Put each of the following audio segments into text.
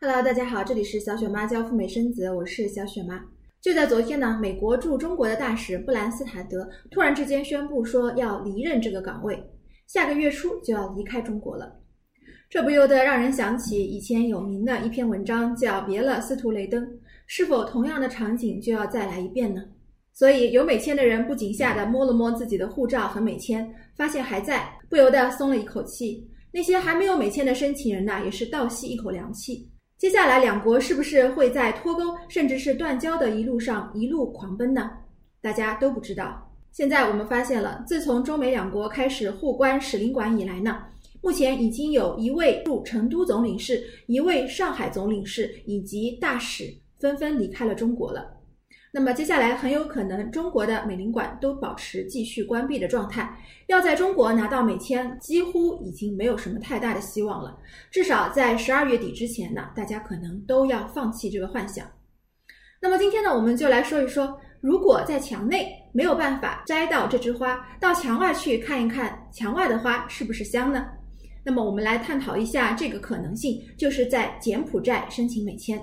Hello，大家好，这里是小雪妈教赴美生子，我是小雪妈。就在昨天呢，美国驻中国的大使布兰斯塔德突然之间宣布说要离任这个岗位，下个月初就要离开中国了。这不由得让人想起以前有名的一篇文章，叫《别了，司徒雷登》，是否同样的场景就要再来一遍呢？所以有美签的人不仅吓得摸了摸自己的护照和美签，发现还在，不由得松了一口气。那些还没有美签的申请人呢，也是倒吸一口凉气。接下来两国是不是会在脱钩甚至是断交的一路上一路狂奔呢？大家都不知道。现在我们发现了，自从中美两国开始互关使领馆以来呢，目前已经有一位驻成都总领事、一位上海总领事以及大使纷纷离开了中国了。那么接下来很有可能中国的美领馆都保持继续关闭的状态，要在中国拿到美签几乎已经没有什么太大的希望了。至少在十二月底之前呢，大家可能都要放弃这个幻想。那么今天呢，我们就来说一说，如果在墙内没有办法摘到这枝花，到墙外去看一看墙外的花是不是香呢？那么我们来探讨一下这个可能性，就是在柬埔寨申请美签。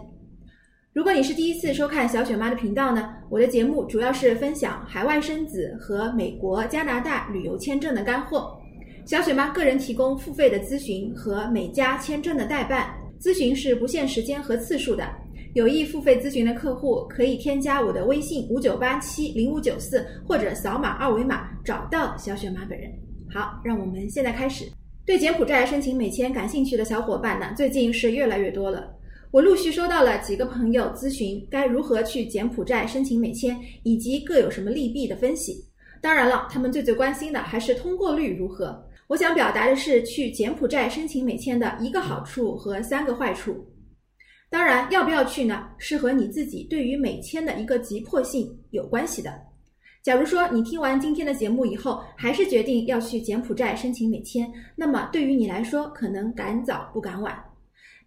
如果你是第一次收看小雪妈的频道呢，我的节目主要是分享海外生子和美国、加拿大旅游签证的干货。小雪妈个人提供付费的咨询和美加签证的代办，咨询是不限时间和次数的。有意付费咨询的客户可以添加我的微信五九八七零五九四，或者扫码二维码找到小雪妈本人。好，让我们现在开始。对柬埔寨申请美签感兴趣的小伙伴呢，最近是越来越多了。我陆续收到了几个朋友咨询该如何去柬埔寨申请美签，以及各有什么利弊的分析。当然了，他们最最关心的还是通过率如何。我想表达的是去柬埔寨申请美签的一个好处和三个坏处。当然，要不要去呢？是和你自己对于美签的一个急迫性有关系的。假如说你听完今天的节目以后，还是决定要去柬埔寨申请美签，那么对于你来说，可能赶早不赶晚。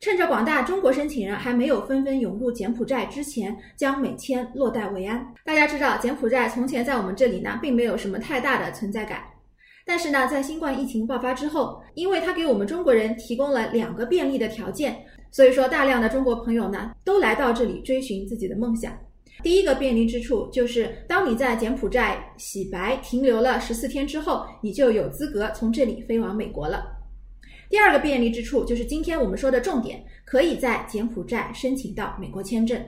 趁着广大中国申请人还没有纷纷涌入柬埔寨之前，将美签落袋为安。大家知道，柬埔寨从前在我们这里呢，并没有什么太大的存在感。但是呢，在新冠疫情爆发之后，因为它给我们中国人提供了两个便利的条件，所以说大量的中国朋友呢，都来到这里追寻自己的梦想。第一个便利之处就是，当你在柬埔寨洗白停留了十四天之后，你就有资格从这里飞往美国了。第二个便利之处就是今天我们说的重点，可以在柬埔寨申请到美国签证。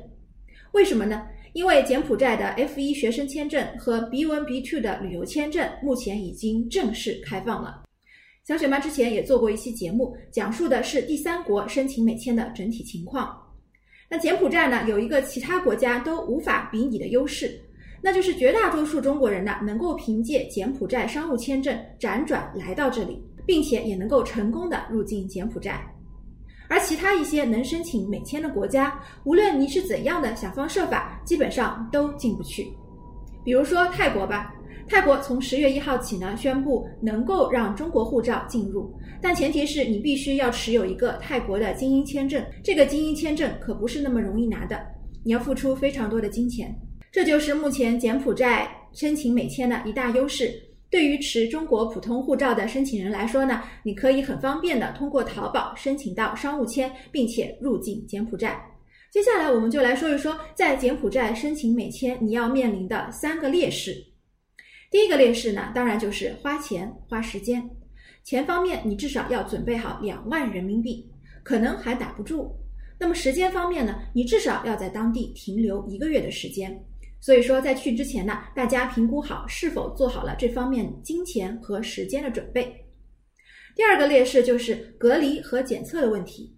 为什么呢？因为柬埔寨的 F 一学生签证和 B one B two 的旅游签证目前已经正式开放了。小雪妈之前也做过一期节目，讲述的是第三国申请美签的整体情况。那柬埔寨呢，有一个其他国家都无法比拟的优势，那就是绝大多数中国人呢，能够凭借柬埔寨商务签证辗转来到这里。并且也能够成功的入境柬埔寨，而其他一些能申请美签的国家，无论你是怎样的想方设法，基本上都进不去。比如说泰国吧，泰国从十月一号起呢，宣布能够让中国护照进入，但前提是你必须要持有一个泰国的精英签证，这个精英签证可不是那么容易拿的，你要付出非常多的金钱。这就是目前柬埔寨申请美签的一大优势。对于持中国普通护照的申请人来说呢，你可以很方便的通过淘宝申请到商务签，并且入境柬埔寨。接下来我们就来说一说，在柬埔寨申请美签你要面临的三个劣势。第一个劣势呢，当然就是花钱花时间。钱方面，你至少要准备好两万人民币，可能还打不住。那么时间方面呢，你至少要在当地停留一个月的时间。所以说，在去之前呢，大家评估好是否做好了这方面金钱和时间的准备。第二个劣势就是隔离和检测的问题。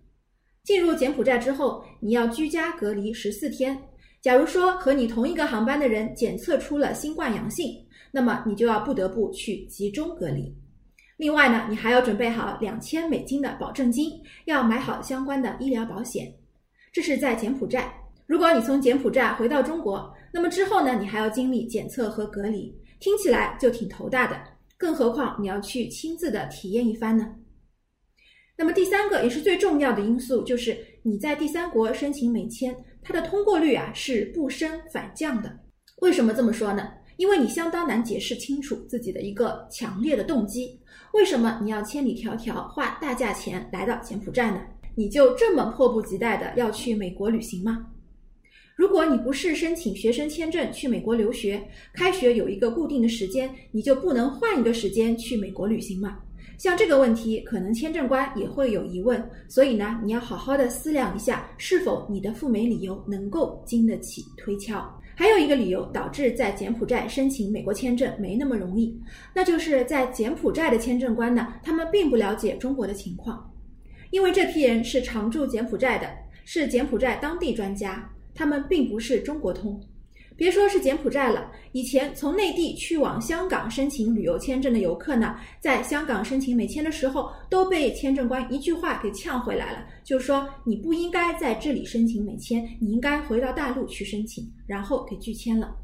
进入柬埔寨之后，你要居家隔离十四天。假如说和你同一个航班的人检测出了新冠阳性，那么你就要不得不去集中隔离。另外呢，你还要准备好两千美金的保证金，要买好相关的医疗保险。这是在柬埔寨。如果你从柬埔寨回到中国，那么之后呢，你还要经历检测和隔离，听起来就挺头大的。更何况你要去亲自的体验一番呢？那么第三个也是最重要的因素，就是你在第三国申请美签，它的通过率啊是不升反降的。为什么这么说呢？因为你相当难解释清楚自己的一个强烈的动机。为什么你要千里迢迢花大价钱来到柬埔寨呢？你就这么迫不及待的要去美国旅行吗？如果你不是申请学生签证去美国留学，开学有一个固定的时间，你就不能换一个时间去美国旅行吗？像这个问题，可能签证官也会有疑问，所以呢，你要好好的思量一下，是否你的赴美理由能够经得起推敲。还有一个理由导致在柬埔寨申请美国签证没那么容易，那就是在柬埔寨的签证官呢，他们并不了解中国的情况，因为这批人是常驻柬埔寨的，是柬埔寨当地专家。他们并不是中国通，别说是柬埔寨了，以前从内地去往香港申请旅游签证的游客呢，在香港申请美签的时候，都被签证官一句话给呛回来了，就说你不应该在这里申请美签，你应该回到大陆去申请，然后给拒签了。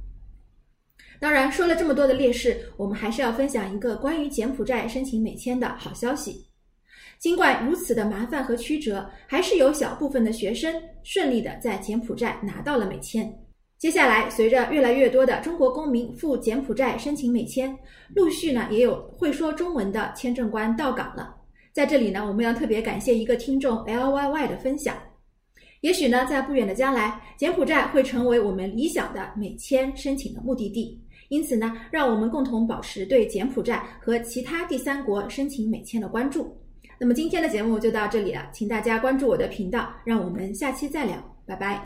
当然，说了这么多的劣势，我们还是要分享一个关于柬埔寨申请美签的好消息。尽管如此的麻烦和曲折，还是有小部分的学生顺利的在柬埔寨拿到了美签。接下来，随着越来越多的中国公民赴柬埔寨申请美签，陆续呢也有会说中文的签证官到岗了。在这里呢，我们要特别感谢一个听众 L Y Y 的分享。也许呢，在不远的将来，柬埔寨会成为我们理想的美签申请的目的地。因此呢，让我们共同保持对柬埔寨和其他第三国申请美签的关注。那么今天的节目就到这里了，请大家关注我的频道，让我们下期再聊，拜拜。